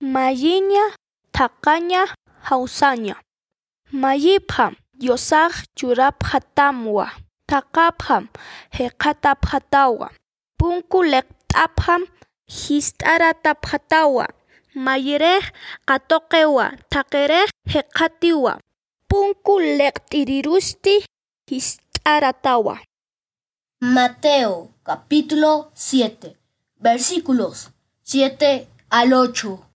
Mayiña, taqaña, hausaña. Mayipha, yosaq churapha tamwa. Taqapham, heqataphatawa. Punku leqt'apham, hist'arataphatawa. Mayirej qatoqewa, taqerej heqatiwa. Punku leqt'irirusti hist'aratawa. Mateo capítulo 7 versículos 7 al 8.